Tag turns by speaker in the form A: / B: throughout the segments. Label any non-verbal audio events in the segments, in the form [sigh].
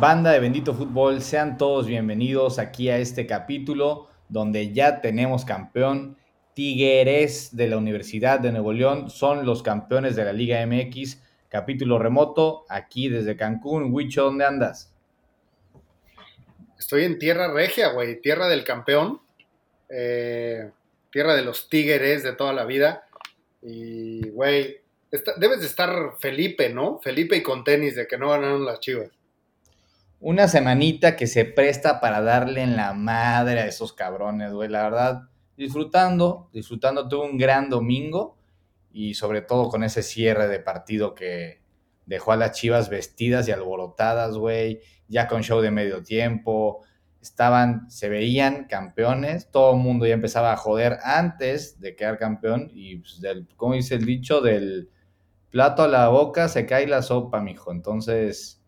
A: Banda de Bendito Fútbol, sean todos bienvenidos aquí a este capítulo donde ya tenemos campeón. Tigres de la Universidad de Nuevo León son los campeones de la Liga MX. Capítulo remoto aquí desde Cancún. Wicho, ¿dónde andas?
B: Estoy en tierra regia, güey, tierra del campeón, eh, tierra de los Tigres de toda la vida. Y, güey, debes de estar Felipe, ¿no? Felipe y con tenis de que no ganaron las chivas
A: una semanita que se presta para darle en la madre a esos cabrones, güey. La verdad, disfrutando, disfrutando. Tuve un gran domingo y sobre todo con ese cierre de partido que dejó a las chivas vestidas y alborotadas, güey. Ya con show de medio tiempo. Estaban, se veían campeones. Todo el mundo ya empezaba a joder antes de quedar campeón. Y, pues, del, como dice el dicho, del plato a la boca se cae la sopa, mijo. Entonces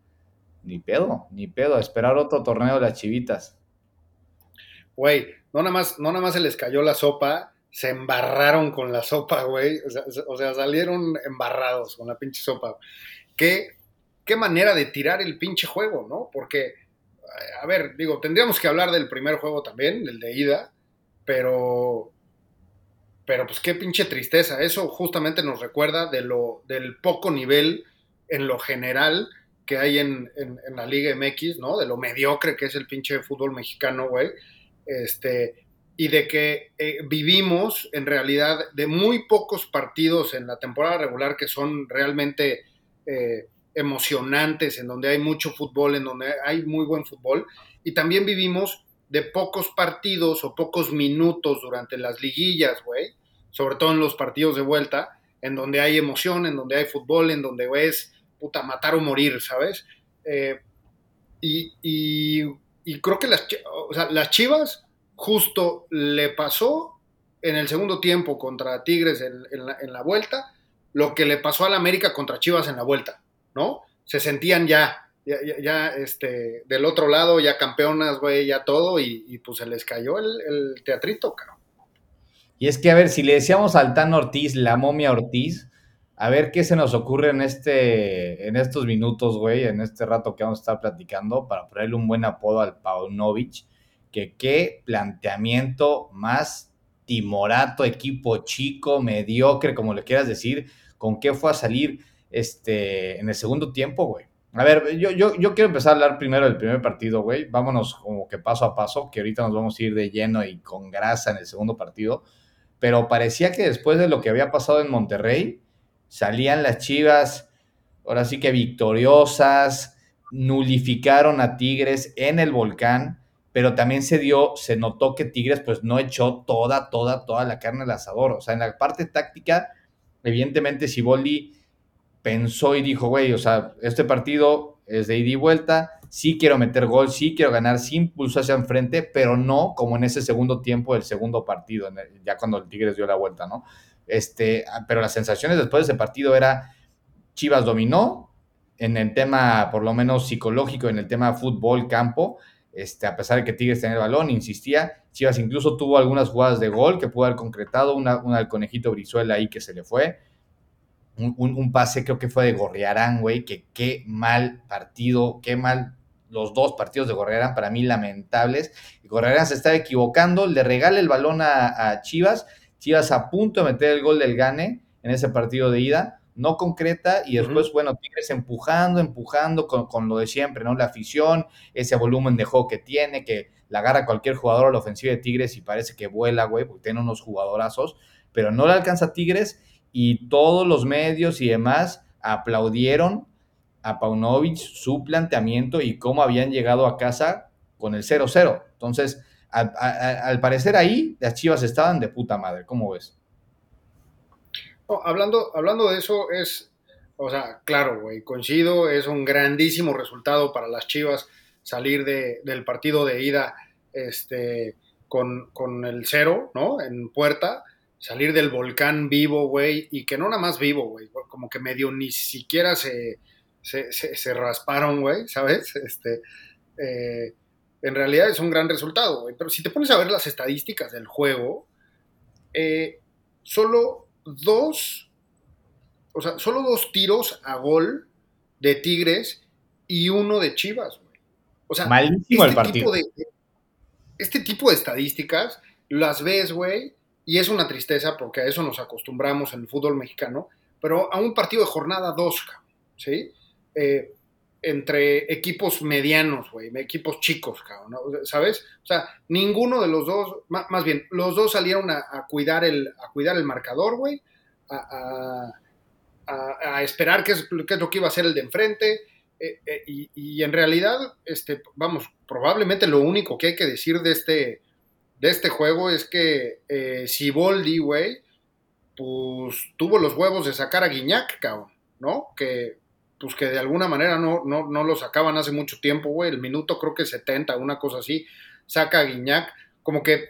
A: ni pedo, ni pedo, esperar otro torneo de las chivitas.
B: Güey, no nada más, no nada más se les cayó la sopa, se embarraron con la sopa, güey. O sea, salieron embarrados con la pinche sopa. ¿Qué, qué manera de tirar el pinche juego, ¿no? Porque, a ver, digo, tendríamos que hablar del primer juego también, del de ida, pero pero pues qué pinche tristeza. Eso justamente nos recuerda de lo, del poco nivel en lo general que hay en, la Liga MX, ¿no? De lo mediocre que es el pinche fútbol mexicano, güey. Este, y de que eh, vivimos en realidad de muy pocos partidos en la temporada regular que son realmente eh, emocionantes, en donde hay mucho fútbol, en donde hay muy buen fútbol, y también vivimos de pocos partidos o pocos minutos durante las liguillas, güey, sobre todo en los partidos de vuelta, en donde hay emoción, en donde hay fútbol, en donde ves puta, matar o morir, ¿sabes? Eh, y, creo que las, las Chivas justo le pasó en el segundo tiempo contra Tigres en, la, vuelta lo que le pasó al América contra Chivas en la vuelta, ¿no? Se sentían ya, ya, este, del otro lado, ya campeonas, güey, ya todo, y, pues se les cayó el, el teatrito, cabrón.
A: Y es que, a ver, si le decíamos al Tan Ortiz, la momia Ortiz, a ver qué se nos ocurre en, este, en estos minutos, güey, en este rato que vamos a estar platicando, para ponerle un buen apodo al Paunovic, que qué planteamiento más timorato, equipo chico, mediocre, como le quieras decir, con qué fue a salir este, en el segundo tiempo, güey. A ver, yo, yo, yo quiero empezar a hablar primero del primer partido, güey. Vámonos como que paso a paso, que ahorita nos vamos a ir de lleno y con grasa en el segundo partido. Pero parecía que después de lo que había pasado en Monterrey, salían las Chivas, ahora sí que victoriosas, nulificaron a Tigres en el volcán, pero también se dio, se notó que Tigres pues no echó toda, toda, toda la carne al asador. O sea, en la parte táctica, evidentemente Siboldi pensó y dijo, güey, o sea, este partido es de ida y vuelta, sí quiero meter gol, sí quiero ganar, sí impulso hacia enfrente, pero no como en ese segundo tiempo del segundo partido, ya cuando el Tigres dio la vuelta, ¿no? Este, ah, pero las sensaciones después de ese partido era Chivas dominó en el tema, por lo menos psicológico, en el tema fútbol, campo, este, a pesar de que Tigres tenía el balón, insistía. Chivas incluso tuvo algunas jugadas de gol que pudo haber concretado, una, una del conejito Brizuela ahí que se le fue. Un, pase creo que fue de Gorriarán, güey, que qué mal partido, qué mal los dos partidos de Gorriarán, para mí lamentables. Y Gorriarán se estaba equivocando, le regala el balón a Chivas Chivas a punto de meter el gol del Gane en ese partido de ida, no concreta y después, bueno, Tigres empujando, empujando con, lo de siempre, ¿no? La afición, ese volumen de juego que tiene, que la agarra cualquier jugador a la ofensiva de Tigres y parece que vuela, güey, porque tiene unos jugadorazos, pero no le alcanza Tigres y todos los medios y demás aplaudieron a Paunovic su planteamiento y cómo habían llegado a casa con el 0-0. Entonces, al, parecer ahí las Chivas estaban de puta madre. ¿Cómo ves?
B: hablando, hablando de eso, es, o sea, claro, güey, coincido, es un grandísimo resultado para las Chivas salir del partido de ida este, con, el cero, ¿no? En puerta, salir del volcán vivo, güey, y que no nada más vivo, güey, como que medio ni siquiera se, se, rasparon, güey, ¿sabes? Este, eh, en realidad es un gran resultado, Pero si te pones a ver las estadísticas del juego, eh, solo dos, solo dos tiros a gol de Tigres y uno de Chivas, O sea,
A: Malísimo
B: este
A: el partido.
B: Tipo de, este tipo de estadísticas las ves, güey, y es una tristeza porque a eso nos acostumbramos en el fútbol mexicano, pero a un partido de jornada 2, ¿sí? Eh, entre equipos medianos, güey, equipos chicos, cabrón, ¿sabes? O sea, ninguno de los dos, más, bien, los dos salieron a, cuidar, el, a cuidar el marcador, güey, a, esperar qué es, qué es, lo que iba a hacer el de enfrente, eh, eh, y, en realidad, este, vamos, probablemente lo único que hay que decir de este, de este juego es que eh, Siboldi, güey, pues tuvo los huevos de sacar a Guiñac, cabrón, ¿no? Que pues que de alguna manera no, no, no lo sacaban hace mucho tiempo, güey, el minuto creo que 70, una cosa así, saca a Guiñac, como que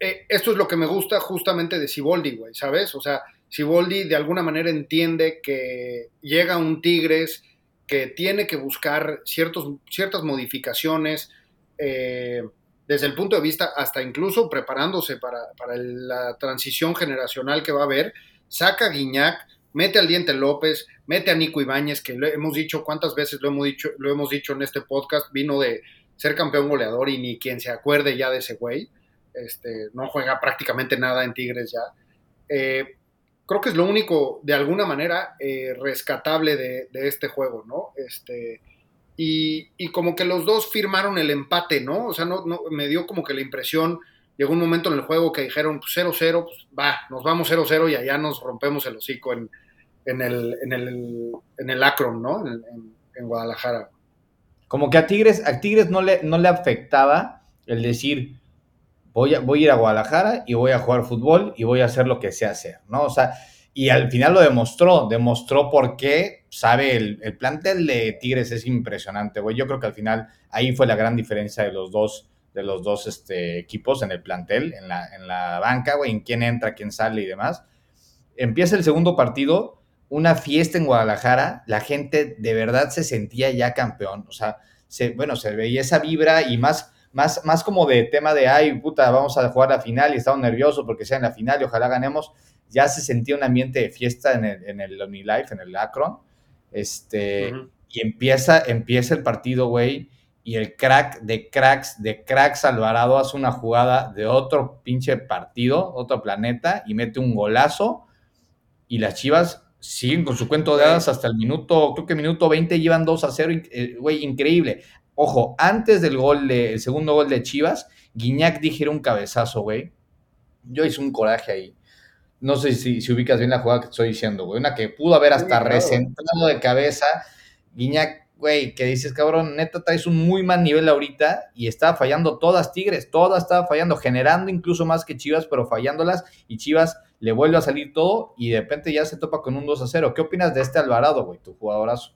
B: eh, esto es lo que me gusta justamente de Siboldi, güey, ¿sabes? O sea, Siboldi de alguna manera entiende que llega un Tigres que tiene que buscar ciertos, ciertas modificaciones eh, desde el punto de vista, hasta incluso preparándose para, para la transición generacional que va a haber, saca a Guiñac, mete al Diente López, mete a Nico Ibáñez, que lo hemos dicho, cuántas veces lo hemos dicho, lo hemos dicho en este podcast, vino de ser campeón goleador y ni quien se acuerde ya de ese güey. Este, no juega prácticamente nada en Tigres ya. Eh, creo que es lo único, de alguna manera, eh, rescatable de, este juego, ¿no? Este, y, como que los dos firmaron el empate, ¿no? O sea, no, me dio como que la impresión llegó un momento en el juego que dijeron 0-0, pues, pues va, nos vamos 0-0 y allá nos rompemos el hocico en, en, el, en, el, en el Akron, ¿no? En, en, Guadalajara.
A: Como que a Tigres, a Tigres no le, no le afectaba el decir, voy a, voy a ir a Guadalajara y voy a jugar fútbol y voy a hacer lo que sé hacer, ¿no? O sea, y al final lo demostró, demostró por qué, sabe, el, el plantel de Tigres es impresionante, güey. Yo creo que al final ahí fue la gran diferencia de los dos de los dos este, equipos en el plantel, en la, en la banca, güey, en quién entra, quién sale y demás. Empieza el segundo partido, una fiesta en Guadalajara, la gente de verdad se sentía ya campeón, o sea, se, bueno, se veía esa vibra y más, más, más como de tema de, ay, puta, vamos a jugar la final y estamos nerviosos porque sea en la final y ojalá ganemos, ya se sentía un ambiente de fiesta en el, en el OmniLife, en el Akron, este, y empieza, empieza el partido, güey, y el crack de cracks, de cracks Alvarado hace una jugada de otro pinche partido, otro planeta, y mete un golazo, y las Chivas siguen con su cuento de hadas hasta el minuto, creo que minuto 20 llevan 2 a 0, eh, güey, increíble. Ojo, antes del gol, de, el segundo gol de Chivas, Guiñac dijera un cabezazo, güey. Yo hice un coraje ahí. No sé si, si ubicas bien la jugada que estoy diciendo, güey. Una que pudo haber hasta recentrado de cabeza. Guiñac güey, que dices, cabrón, neta traes un muy mal nivel ahorita y estaba fallando todas Tigres, todas estaba fallando, generando incluso más que Chivas, pero fallándolas y Chivas le vuelve a salir todo y de repente ya se topa con un 2 a 0. ¿Qué opinas de este Alvarado, güey, tu jugadorazo?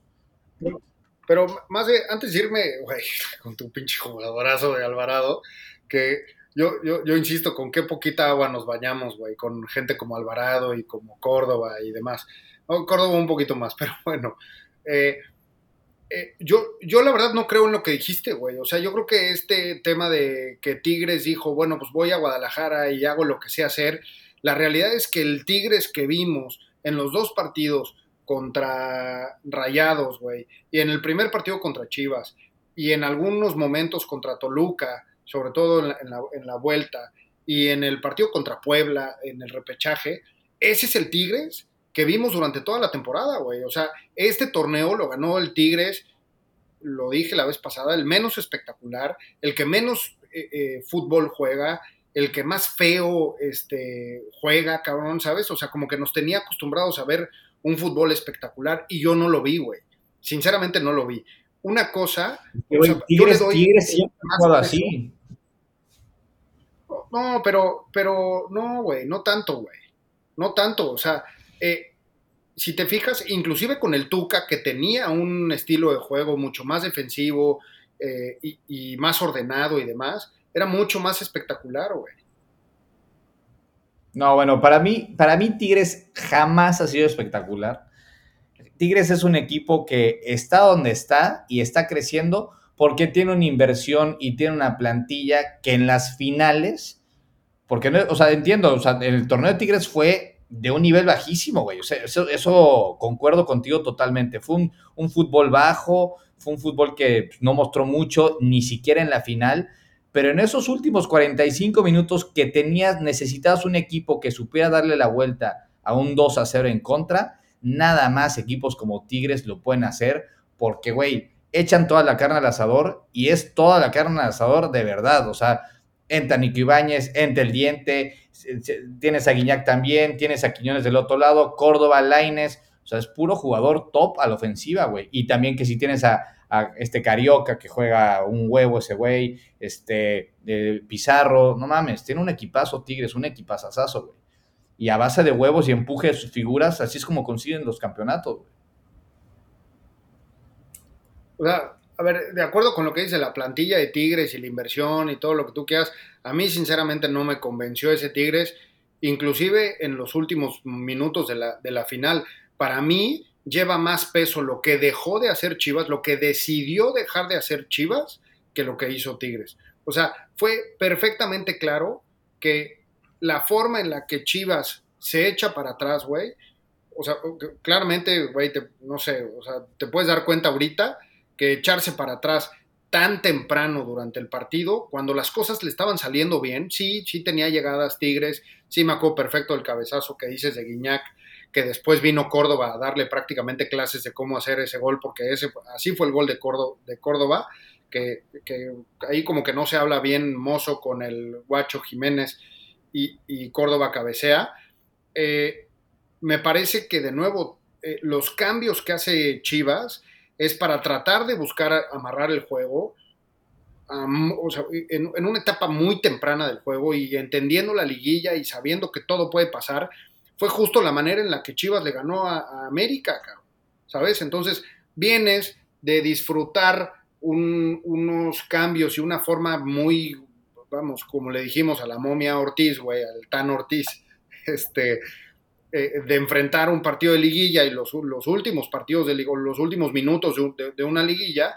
B: Pero más de, antes de irme, güey, [laughs] con tu pinche jugadorazo de Alvarado, que yo, yo, yo insisto, con qué poquita agua nos bañamos, güey, con gente como Alvarado y como Córdoba y demás. Córdoba un poquito más, [laughs] pero bueno. Eh, eh, yo, yo la verdad no creo en lo que dijiste, güey. O sea, yo creo que este tema de que Tigres dijo, bueno, pues voy a Guadalajara y hago lo que sé hacer, la realidad es que el Tigres que vimos en los dos partidos contra Rayados, güey, y en el primer partido contra Chivas, y en algunos momentos contra Toluca, sobre todo en la, vuelta, y en el partido contra Puebla, en el repechaje, ese es el Tigres que vimos durante toda la temporada, güey. O sea, este torneo lo ganó el Tigres, lo dije la vez pasada, el menos espectacular, el que menos eh, eh, fútbol juega, el que más feo este, juega, cabrón, ¿sabes? O sea, como que nos tenía acostumbrados a ver un fútbol espectacular y yo no lo vi, güey. Sinceramente no lo vi. Una cosa...
A: tigres, tigres siempre así.
B: No, pero, pero, no, güey, no tanto, güey. No tanto, o sea, eh, si te fijas, inclusive con el Tuca, que tenía un estilo de juego mucho más defensivo eh, y, más ordenado y demás, era mucho más espectacular, güey.
A: No, bueno, para mí, para mí Tigres jamás ha sido espectacular. Tigres es un equipo que está donde está y está creciendo porque tiene una inversión y tiene una plantilla que en las finales, porque no, o sea, entiendo, o sea, el torneo de Tigres fue de un nivel bajísimo, güey. O sea, eso, concuerdo contigo totalmente. Fue un, un, fútbol bajo, fue un fútbol que no mostró mucho, ni siquiera en la final. Pero en esos últimos 45 minutos que tenías, necesitabas un equipo que supiera darle la vuelta a un 2 a 0 en contra, nada más equipos como Tigres lo pueden hacer, porque, güey, echan toda la carne al asador y es toda la carne al asador de verdad. O sea, entra Nico Ibáñez, entra el diente, tienes a Guiñac también, tienes a Quiñones del otro lado, Córdoba, Laines, o sea, es puro jugador top a la ofensiva, güey. Y también que si tienes a, este Carioca que juega un huevo ese güey, este Pizarro, no mames, tiene un equipazo Tigres, un equipazazazo, güey. Y a base de huevos y empuje de sus figuras, así es como consiguen los campeonatos, güey.
B: O sea, a ver, de acuerdo con lo que dice la plantilla de Tigres y la inversión y todo lo que tú quieras, a mí sinceramente no me convenció ese Tigres, inclusive en los últimos minutos de la, de la final. Para mí lleva más peso lo que dejó de hacer Chivas, lo que decidió dejar de hacer Chivas, que lo que hizo Tigres. O sea, fue perfectamente claro que la forma en la que Chivas se echa para atrás, güey, o sea, claramente, güey, no sé, o sea, te puedes dar cuenta ahorita que echarse para atrás tan temprano durante el partido, cuando las cosas le estaban saliendo bien, sí, sí tenía llegadas Tigres, sí me acuerdo perfecto el cabezazo que dices de Guiñac, que después vino Córdoba a darle prácticamente clases de cómo hacer ese gol, porque ese, así fue el gol de Córdoba, que, ahí como que no se habla bien mozo con el guacho Jiménez y, Córdoba cabecea. Eh, me parece que de nuevo eh, los cambios que hace Chivas, es para tratar de buscar amarrar el juego en, una etapa muy temprana del juego y entendiendo la liguilla y sabiendo que todo puede pasar, fue justo la manera en la que Chivas le ganó a, América, ¿sabes? Entonces, vienes de disfrutar unos cambios y una forma muy, vamos, como le dijimos a la momia Ortiz, güey, al Tan Ortiz, [laughs] este, eh, de enfrentar un partido de liguilla y los, últimos partidos de los últimos minutos de, una liguilla,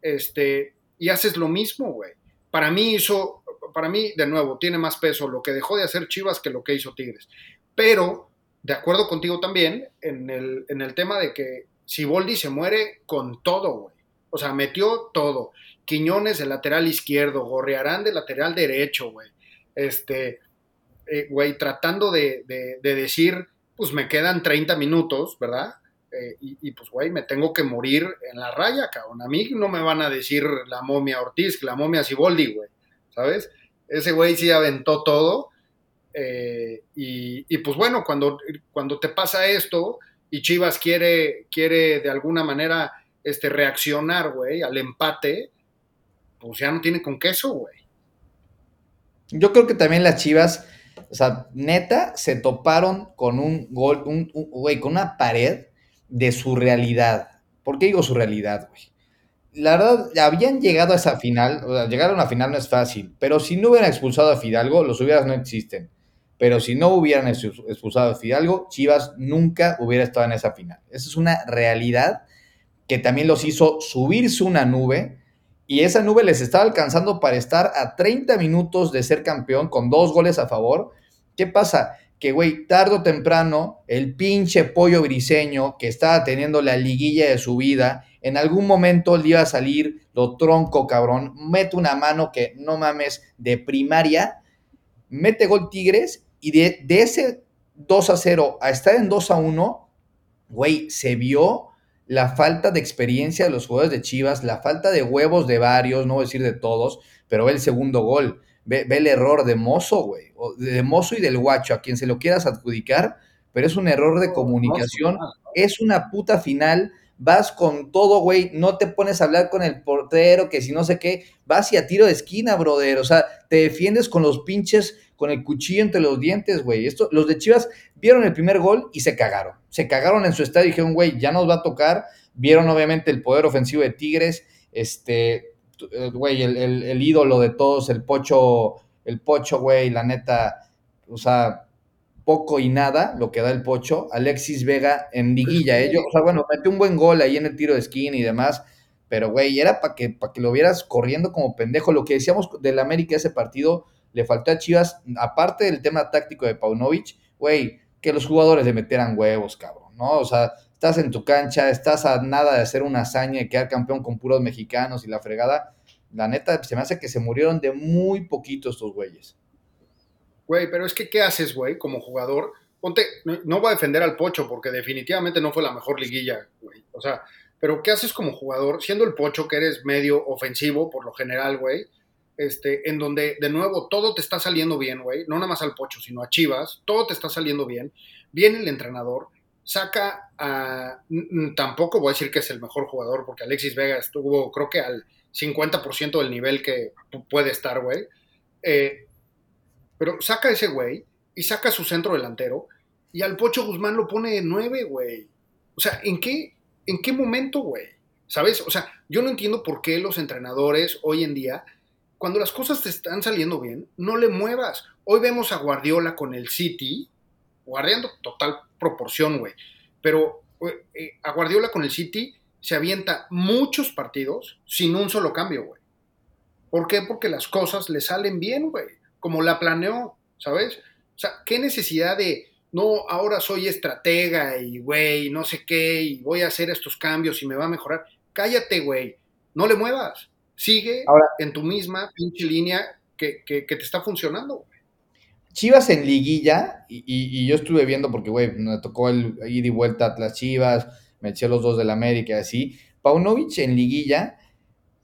B: este, y haces lo mismo, güey. Para mí hizo, para mí, de nuevo, tiene más peso lo que dejó de hacer Chivas que lo que hizo Tigres. Pero, de acuerdo contigo también, en el, en el tema de que si Boldi se muere con todo, güey. O sea, metió todo. Quiñones de lateral izquierdo, Gorrearán de lateral derecho, güey. Este, eh, güey, tratando de, de decir pues me quedan 30 minutos, ¿verdad? Eh, y, pues, güey, me tengo que morir en la raya, cabrón. A mí no me van a decir la momia Ortiz, la momia Siboldi, güey, ¿sabes? Ese güey sí aventó todo. Eh, y, pues bueno, cuando, cuando te pasa esto y Chivas quiere, quiere de alguna manera este, reaccionar, güey, al empate, pues ya no tiene con queso, güey.
A: Yo creo que también las Chivas o sea, neta, se toparon con un gol, un, güey, con una pared de su realidad. ¿Por qué digo su realidad, güey? La verdad, habían llegado a esa final, o sea, llegar a una final no es fácil, pero si no hubieran expulsado a Fidalgo, los hubieras no existen. Pero si no hubieran expulsado a Fidalgo, Chivas nunca hubiera estado en esa final. Esa es una realidad que también los hizo subirse una nube y esa nube les estaba alcanzando para estar a 30 minutos de ser campeón con dos goles a favor. ¿Qué pasa? Que, güey, tarde o temprano, el pinche pollo briseño que estaba teniendo la liguilla de su vida, en algún momento le iba a salir lo tronco, cabrón. Mete una mano que no mames de primaria, mete gol Tigres y de, de ese 2 a 0 a estar en 2 a 1, güey, se vio la falta de experiencia de los jugadores de Chivas, la falta de huevos de varios, no voy a decir de todos, pero ve el segundo gol, ve, el error de Mozo, güey, de Mozo y del Guacho, a quien se lo quieras adjudicar, pero es un error de comunicación, es una puta final, vas con todo, güey, no te pones a hablar con el portero, que si no sé qué, vas y a tiro de esquina, brother, o sea, te defiendes con los pinches con el cuchillo entre los dientes, güey. Esto, los de Chivas vieron el primer gol y se cagaron. Se cagaron en su estadio y dijeron, güey, ya nos va a tocar. Vieron obviamente el poder ofensivo de Tigres, este, eh, güey, el, ídolo de todos, el pocho, el pocho, güey, la neta, o sea, poco y nada lo que da el pocho. Alexis Vega en liguilla, ellos, ¿eh? o sea, bueno, metió un buen gol ahí en el tiro de esquina y demás, pero güey, era para que, para que lo vieras corriendo como pendejo. Lo que decíamos del América ese partido, le faltó a Chivas, aparte del tema táctico de Paunovic, güey, que los jugadores le metieran huevos, cabrón, ¿no? O sea, estás en tu cancha, estás a nada de hacer una hazaña y quedar campeón con puros mexicanos y la fregada. La neta, se me hace que se murieron de muy poquitos estos güeyes.
B: Güey, pero es que, ¿qué haces, güey, como jugador? Ponte, no, voy a defender al Pocho porque definitivamente no fue la mejor liguilla, güey. O sea, pero ¿qué haces como jugador? Siendo el Pocho, que eres medio ofensivo por lo general, güey, este, en donde de nuevo todo te está saliendo bien, güey, no nada más al Pocho, sino a Chivas, todo te está saliendo bien, viene el entrenador, saca a, tampoco voy a decir que es el mejor jugador, porque Alexis Vega estuvo creo que al 50% del nivel que puede estar, güey, eh, pero saca a ese güey y saca a su centro delantero y al Pocho Guzmán lo pone de nueve, güey. O sea, ¿en qué, ¿en qué momento, güey? ¿Sabes? O sea, yo no entiendo por qué los entrenadores hoy en día cuando las cosas te están saliendo bien, no le muevas. Hoy vemos a Guardiola con el City, guardando total proporción, güey. Pero eh, a Guardiola con el City se avienta muchos partidos sin un solo cambio, güey. ¿Por qué? Porque las cosas le salen bien, güey. Como la planeó, ¿sabes? O sea, ¿qué necesidad de, no, ahora soy estratega y, güey, no sé qué, y voy a hacer estos cambios y me va a mejorar? Cállate, güey. No le muevas. Sigue en tu misma pinche línea que, te está funcionando,
A: Chivas en liguilla, y, yo estuve viendo porque, güey, me tocó el ir y vuelta a las Chivas, me eché los dos del América y así. Paunovic en liguilla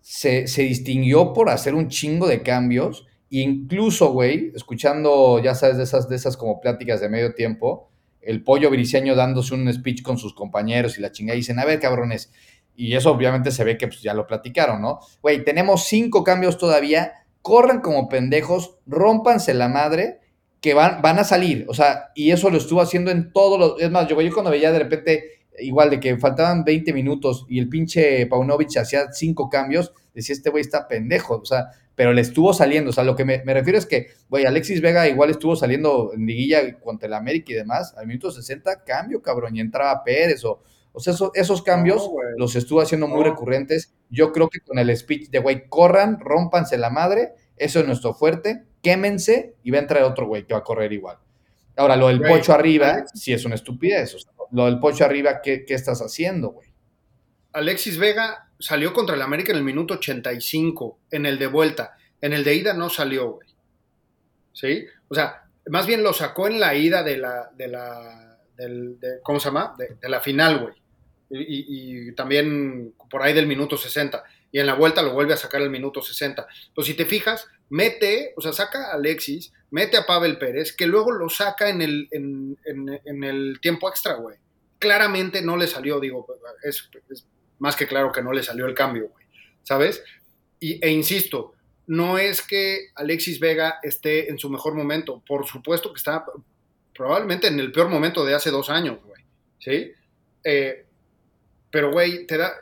A: se, distinguió por hacer un chingo de cambios, e incluso, güey, escuchando, ya sabes, de esas, de esas como pláticas de medio tiempo, el pollo briseño dándose un speech con sus compañeros y la chingada, y dicen, a ver, cabrones, y eso obviamente se ve que pues, ya lo platicaron, ¿no? Güey, tenemos cinco cambios todavía, corran como pendejos, rompanse la madre, que van, van a salir, o sea, y eso lo estuvo haciendo en todos los, es más, yo, yo cuando veía de repente, igual de que faltaban 20 minutos y el pinche Paunovic hacía cinco cambios, decía, este güey está pendejo, o sea, pero le estuvo saliendo, o sea, lo que me, me refiero es que, güey, Alexis Vega igual estuvo saliendo en liguilla contra el América y demás, al minuto 60, cambio, cabrón, y entraba Pérez o o sea, esos cambios los estuvo haciendo muy recurrentes. Yo creo que con el speech de, güey, corran, rompanse la madre, eso es nuestro fuerte, quémense y va a entrar otro güey que va a correr igual. Ahora, lo del pocho arriba, sí es una estupidez. lo del pocho arriba, ¿qué, ¿qué, estás haciendo, güey?
B: Alexis Vega salió contra el América en el minuto 85, en el de vuelta. En el de ida no salió, güey. ¿Sí? O sea, más bien lo sacó en la ida de la, de la, del, de, ¿cómo se llama? de la final, güey y, también por ahí del minuto 60. Y en la vuelta lo vuelve a sacar el minuto 60. Pues si te fijas, mete, o sea, saca a Alexis, mete a Pavel Pérez, que luego lo saca en el, en, el tiempo extra, güey. Claramente no le salió, digo, es, más que claro que no le salió el cambio, güey. ¿Sabes? Y, e insisto, no es que Alexis Vega esté en su mejor momento. Por supuesto que está probablemente en el peor momento de hace dos años, güey. ¿Sí? Eh, pero, güey, te da.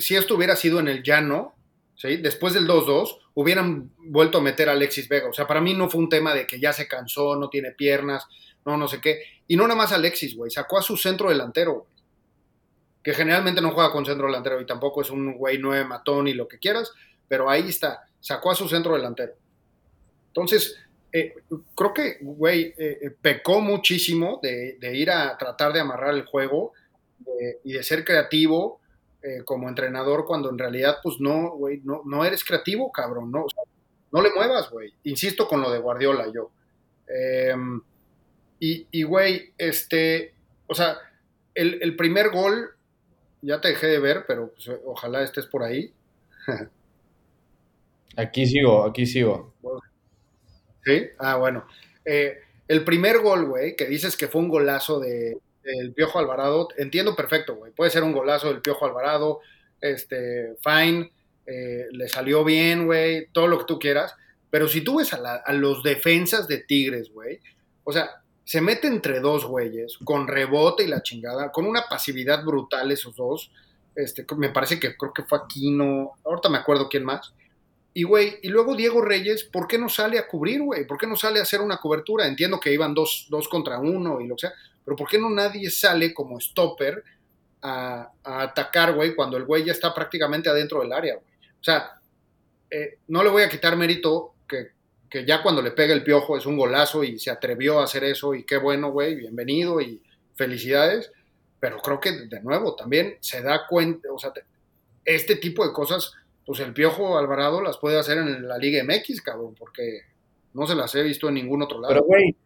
B: Si esto hubiera sido en el llano, después del 2-2, hubieran vuelto a meter a Alexis Vega. O sea, para mí no fue un tema de que ya se cansó, no tiene piernas, no, no sé qué. Y no nada más Alexis, güey. Sacó a su centro delantero, Que generalmente no juega con centro delantero y tampoco es un güey nueve matón y lo que quieras, pero ahí está. Sacó a su centro delantero. Entonces, eh, creo que, güey, eh, eh, pecó muchísimo de, ir a tratar de amarrar el juego y de ser creativo eh, como entrenador cuando en realidad, pues no, güey, no, no eres creativo, cabrón, no, no le muevas, güey. Insisto con lo de Guardiola, yo. Em, y, güey, este, o sea, el, primer gol, ya te dejé de ver, pero pues, ojalá estés por ahí. [laughs]
A: aquí sigo, aquí sigo.
B: ¿Sí? Ah, bueno. Eh, el primer gol, güey, que dices que fue un golazo de, el Piojo Alvarado, entiendo perfecto, güey. Puede ser un golazo del Piojo Alvarado, este, fine, eh, le salió bien, güey, todo lo que tú quieras. Pero si tú ves a, los defensas de Tigres, güey, o sea, se mete entre dos güeyes, con rebote y la chingada, con una pasividad brutal esos dos. Este, me parece que creo que fue Aquino, ahorita me acuerdo quién más. Y, güey, y luego Diego Reyes, ¿por qué no sale a cubrir, güey? ¿Por qué no sale a hacer una cobertura? Entiendo que iban dos, dos contra uno y lo que sea, pero ¿por qué no nadie sale como stopper a, atacar, güey, cuando el güey ya está prácticamente adentro del área, güey? O sea, eh, no le voy a quitar mérito que que ya cuando le pega el piojo es un golazo y se atrevió a hacer eso y qué bueno, güey, bienvenido y felicidades. Pero creo que de nuevo también se da cuenta, o sea, este tipo de cosas, pues el piojo Alvarado las puede hacer en la Liga MX, cabrón, porque no se las he visto en ningún otro lado.
A: Pero, güey,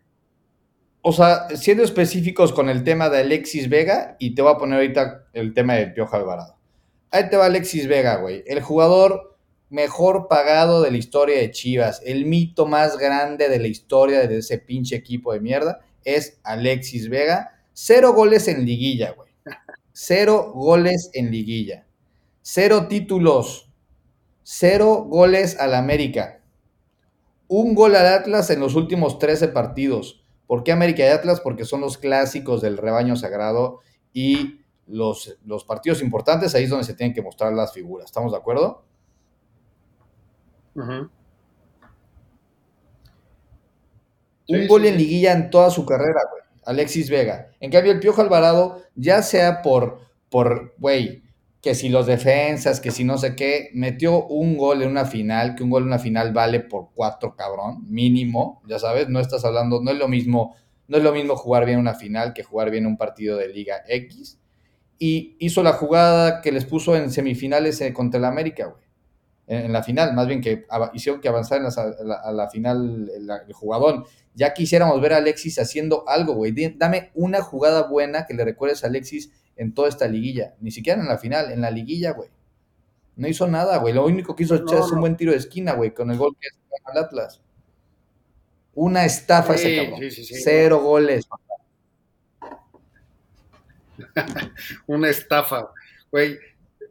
A: o sea, siendo específicos con el tema de Alexis Vega, y te voy a poner ahorita el tema del Piojo Alvarado. Ahí te va Alexis Vega, güey. El jugador mejor pagado de la historia de Chivas, el mito más grande de la historia de ese pinche equipo de mierda, es Alexis Vega. Cero goles en liguilla, güey. Cero goles en liguilla. Cero títulos. Cero goles al América. Un gol al Atlas en los últimos 13 partidos. ¿Por qué América y Atlas? Porque son los clásicos del rebaño sagrado y los, los partidos importantes, ahí es donde se tienen que mostrar las figuras. ¿Estamos de acuerdo? Un gol en liguilla en toda su carrera, güey. Alexis Vega. En cambio, el Piojo Alvarado, ya sea por, por, güey, que si los defensas, que si no sé qué, metió un gol en una final, que un gol en una final vale por cuatro, cabrón, mínimo, ya sabes, no estás hablando, no es lo mismo, no es lo mismo jugar bien una final que jugar bien un partido de Liga X. Y hizo la jugada que les puso en semifinales eh, contra el América, güey en, la final, más bien que hicieron que avanzara a la, final el, jugador. Ya quisiéramos ver a Alexis haciendo algo, güey. Dame una jugada buena que le recuerdes a Alexis en toda esta liguilla. Ni siquiera en la final, en la liguilla, güey. No hizo nada, güey. Lo único que hizo es un buen tiro de esquina, güey, con el gol que es al Atlas. Una estafa ese cabrón. Cero goles. [laughs]
B: una estafa, güey.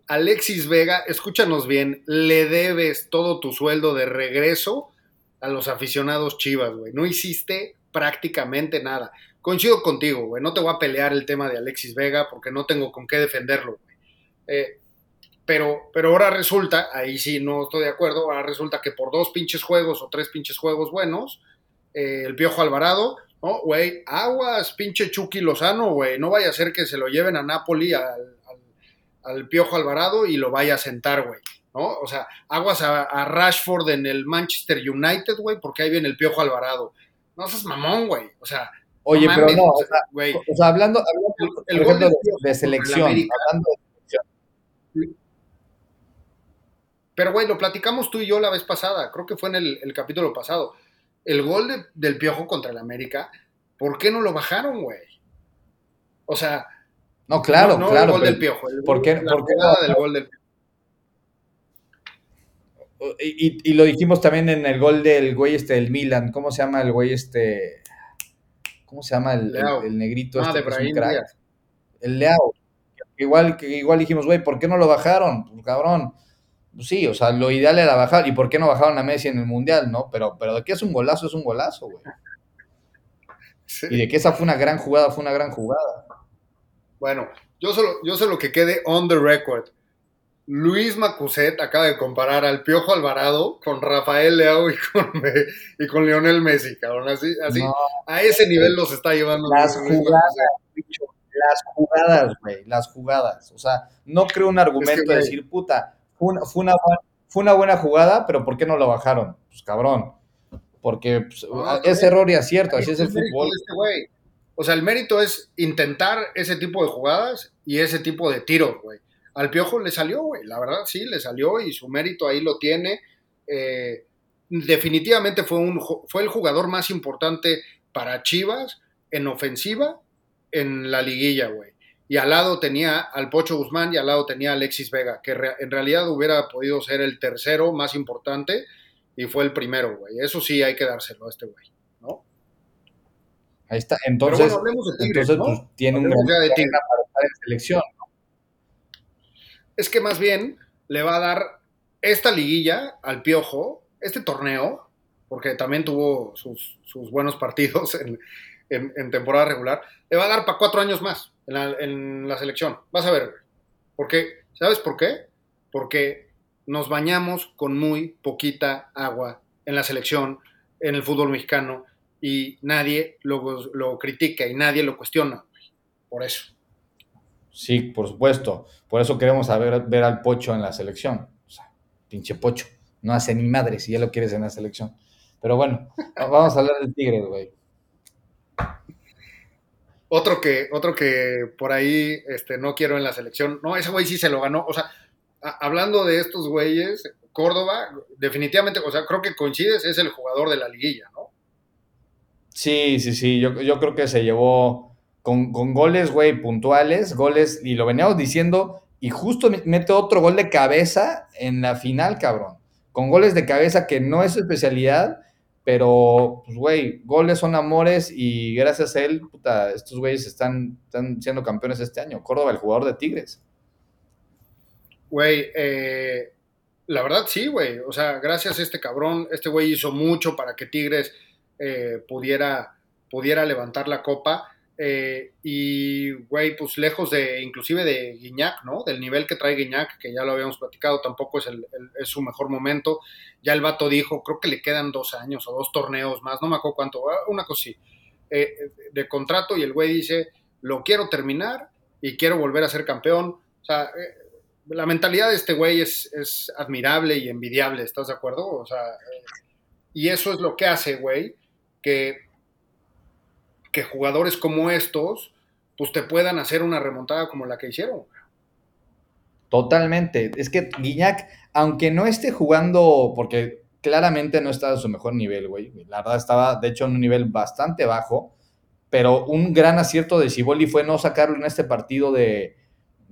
B: Alexis Vega, escúchanos bien, le debes todo tu sueldo de regreso a los aficionados chivas, güey. No hiciste prácticamente nada. Coincido contigo, güey. No te voy a pelear el tema de Alexis Vega porque no tengo con qué defenderlo, güey. Eh, pero, pero ahora resulta, ahí sí no estoy de acuerdo, ahora resulta que por dos pinches juegos o tres pinches juegos buenos, eh, el Piojo Alvarado, no, güey, aguas, pinche Chucky Lozano, güey. No vaya a ser que se lo lleven a Napoli al, Piojo Alvarado y lo vaya a sentar, güey. ¿No? O sea, aguas a, Rashford en el Manchester United, güey, porque ahí viene el Piojo Alvarado. No seas mamón, güey. O sea,
A: Oye, pero no, o sea, güey. O sea, hablando, hablando el, de, selección, hablando de
B: Pero, güey, lo platicamos tú y yo la vez pasada, creo que fue en el, capítulo pasado. El gol del Piojo contra el América, ¿por qué no lo bajaron, güey? O sea,
A: no, claro, claro.
B: El gol del piojo. ¿Por qué, del gol del piojo.
A: Y, y, lo dijimos también en el gol del güey este del Milan. ¿Cómo se llama el güey este? ¿Cómo se llama el, el, negrito ah, este? De crack? El Leao. Igual, que igual dijimos, güey, ¿por qué no lo bajaron? Pues, cabrón. Pues sí, o sea, lo ideal era bajar. ¿Y por qué no bajaron a Messi en el Mundial, no? Pero, pero de que es un golazo, es un golazo, güey. [laughs] Y de que esa fue una gran jugada, fue una gran jugada.
B: Bueno, yo solo, yo lo que quede on the record. Luis Macuset acaba de comparar al Piojo Alvarado con Rafael Leao y con, [laughs] y con Lionel Messi, cabrón. Así, así a ese nivel los está llevando.
A: Las jugadas, las jugadas, güey, las jugadas. O sea, no creo un argumento de decir, puta, fue una, fue, una, fue una, buena jugada, pero ¿por qué no lo bajaron? Pues cabrón. Porque pues, es error y acierto, así es el fútbol. Este
B: o sea, el mérito es intentar ese tipo de jugadas y ese tipo de tiros, güey. Al Piojo le salió, güey. La verdad, sí, le salió y su mérito ahí lo tiene. Eh, definitivamente fue, un, fue el jugador más importante para Chivas en ofensiva en la liguilla, güey. Y al lado tenía al Pocho Guzmán y al lado tenía a Alexis Vega, que en realidad hubiera podido ser el tercero más importante y fue el primero, güey. Eso sí hay que dárselo a este güey, ¿no?
A: Ahí está. Entonces, entonces pues, tiene un gran de selección.
B: Es que más bien le va a dar esta liguilla al Piojo, este torneo, porque también tuvo sus, buenos partidos [laughs] en, temporada regular, le va a dar para cuatro años más en la, selección. Vas a ver. Porque, ¿sabes por qué? Porque nos bañamos con muy poquita agua en la selección, en el fútbol mexicano y nadie lo, critica y nadie lo cuestiona. Por eso.
A: Sí, por supuesto. Por eso queremos saber, ver al Pocho en la selección. O sea, pinche Pocho. No hace ni madre si ya lo quieres en la selección. Pero bueno, [laughs] vamos a hablar del Tigres, güey.
B: Otro que, otro que por ahí este, no quiero en la selección. No, ese güey sí se lo ganó. O sea, hablando de estos güeyes, Córdoba, definitivamente, o sea, creo que coincides, es el jugador de la liguilla, ¿no?
A: Sí, sí, sí. Yo, yo creo que se llevó con, con goles, güey, puntuales, goles, y lo veníamos diciendo, y justo mete otro gol de cabeza en la final, cabrón. Con goles de cabeza que no es su especialidad, pero, pues, güey, goles son amores y gracias a él, puta, estos güeyes están, están siendo campeones este año. Córdoba, el jugador de Tigres.
B: Güey, eh, la verdad sí, güey. O sea, gracias a este cabrón, este güey hizo mucho para que Tigres eh, pudiera, pudiera levantar la copa. Eh, y, güey, pues lejos de, inclusive de Guiñac, ¿no? Del nivel que trae Guiñac, que ya lo habíamos platicado, tampoco es, el, es su mejor momento. Ya el vato dijo, creo que le quedan dos años o dos torneos más, no me acuerdo cuánto, ah, una cosa así, eh, de contrato. Y el güey dice, lo quiero terminar y quiero volver a ser campeón. O sea, eh, la mentalidad de este güey es, es, admirable y envidiable, ¿estás de acuerdo? O sea, y eso es lo que hace, güey, que que jugadores como estos, pues te puedan hacer una remontada como la que hicieron.
A: Totalmente. Es que Guiñac, aunque no esté jugando, porque claramente no está a su mejor nivel, güey. La verdad estaba, de hecho, en un nivel bastante bajo. Pero un gran acierto de Ciboli fue no sacarlo en este partido de,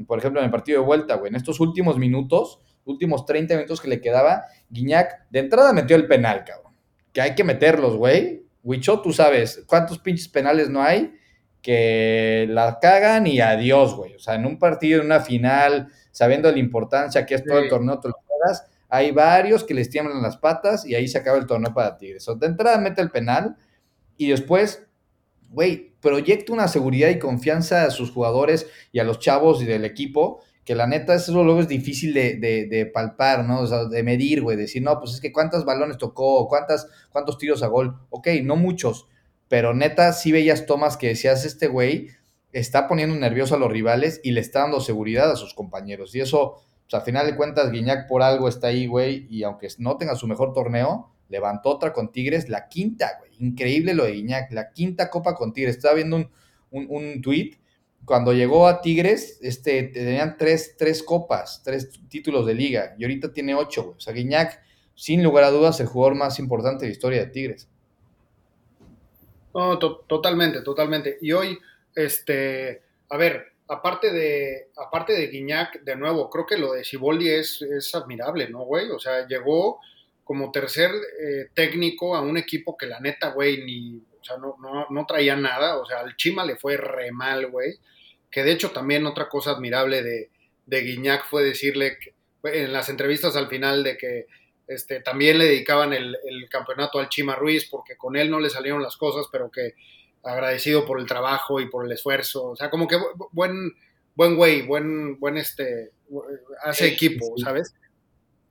A: por ejemplo, en el partido de vuelta, güey. En estos últimos minutos, últimos 30 minutos que le quedaba, Guiñac de entrada metió el penal, cabrón. Que hay que meterlos, güey. Huicho, tú sabes cuántos pinches penales no hay que la cagan y adiós, güey. O sea, en un partido, en una final, sabiendo la importancia que es todo el torneo, tú lo hay varios que les tiemblan las patas y ahí se acaba el torneo para Tigres. O de entrada mete el penal y después, güey, proyecta una seguridad y confianza a sus jugadores y a los chavos y del equipo que la neta eso luego es difícil de, palpar, ¿no? O sea, de medir, güey, decir, no, pues es que cuántos balones tocó, cuántas, cuántos tiros a gol, ok, no muchos, pero neta sí veías tomas que decías, este güey está poniendo nervioso a los rivales y le está dando seguridad a sus compañeros, y eso, pues a final de cuentas, Guiñac por algo está ahí, güey, y aunque no tenga su mejor torneo, levantó otra con Tigres, la quinta, güey, increíble lo de Guiñac, la quinta copa con Tigres, estaba viendo un, un, un tweet cuando llegó a Tigres, este, tenían tres, tres copas, tres títulos de liga, y ahorita tiene ocho, O sea, Guiñac, sin lugar a dudas, el jugador más importante de la historia de Tigres.
B: No, totalmente, totalmente. Y hoy, este, a ver, aparte de, aparte de Guiñac, de nuevo, creo que lo de Siboldi es, es admirable, ¿no, güey? O sea, llegó como tercer eh, técnico a un equipo que la neta, güey, ni, o sea, no, no, no traía nada, o sea, al Chima le fue re mal, güey que de hecho también otra cosa admirable de, de Guiñac fue decirle en las entrevistas al final de que este, también le dedicaban el, campeonato al Chima Ruiz porque con él no le salieron las cosas, pero que agradecido por el trabajo y por el esfuerzo, o sea, como que buen buen güey, buen, buen este, hace equipo, ¿sabes?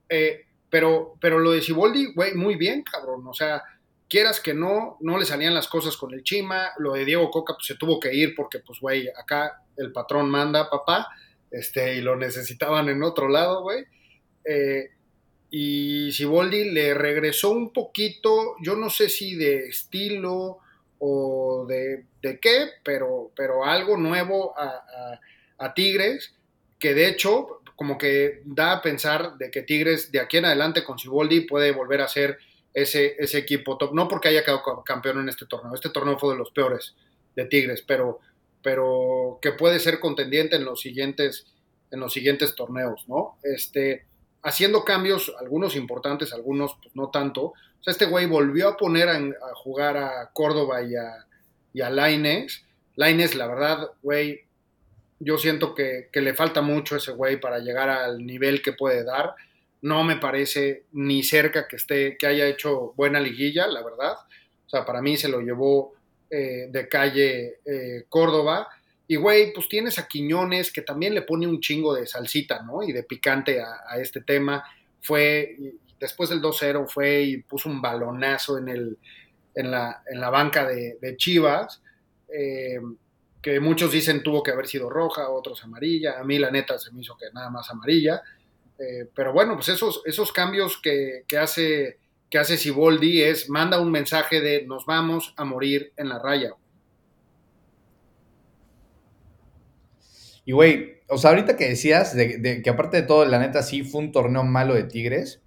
B: Eh, pero, pero lo de Siboldi, güey, muy bien, cabrón, o sea, quieras que no, no le salían las cosas con el Chima, lo de Diego Coca pues se tuvo que ir porque pues güey, acá el patrón manda papá, este, y lo necesitaban en otro lado, güey. Eh, y Siboldi le regresó un poquito, yo no sé si de estilo o de, qué, pero, pero algo nuevo a, a, Tigres, que de hecho como que da a pensar de que Tigres de aquí en adelante con Siboldi puede volver a ser ese, ese equipo top. No porque haya quedado campeón en este torneo. Este torneo fue de los peores de Tigres, pero, pero que puede ser contendiente en los siguientes, en los siguientes torneos, ¿no? Este, haciendo cambios, algunos importantes, algunos pues, no tanto. O sea, este güey volvió a poner a, jugar a Córdoba y a, y a Laines. La verdad, güey, yo siento que, que, le falta mucho a ese güey para llegar al nivel que puede dar no me parece ni cerca que esté, que haya hecho buena liguilla, la verdad. O sea, para mí se lo llevó eh, de calle eh, Córdoba. Y güey, pues tienes a Quiñones que también le pone un chingo de salsita, ¿no? Y de picante a, este tema. Fue, después del 2-0 fue y puso un balonazo en, el, en, la, en la banca de, Chivas. Eh, que muchos dicen tuvo que haber sido roja, otros amarilla. A mí la neta se me hizo que nada más amarilla. Eh, pero bueno, pues esos, esos cambios que, hace que hace Siboldi es manda un mensaje de nos vamos a morir en la raya.
A: Y güey, o sea, ahorita que decías de, que aparte de todo, la neta sí fue un torneo malo de Tigres,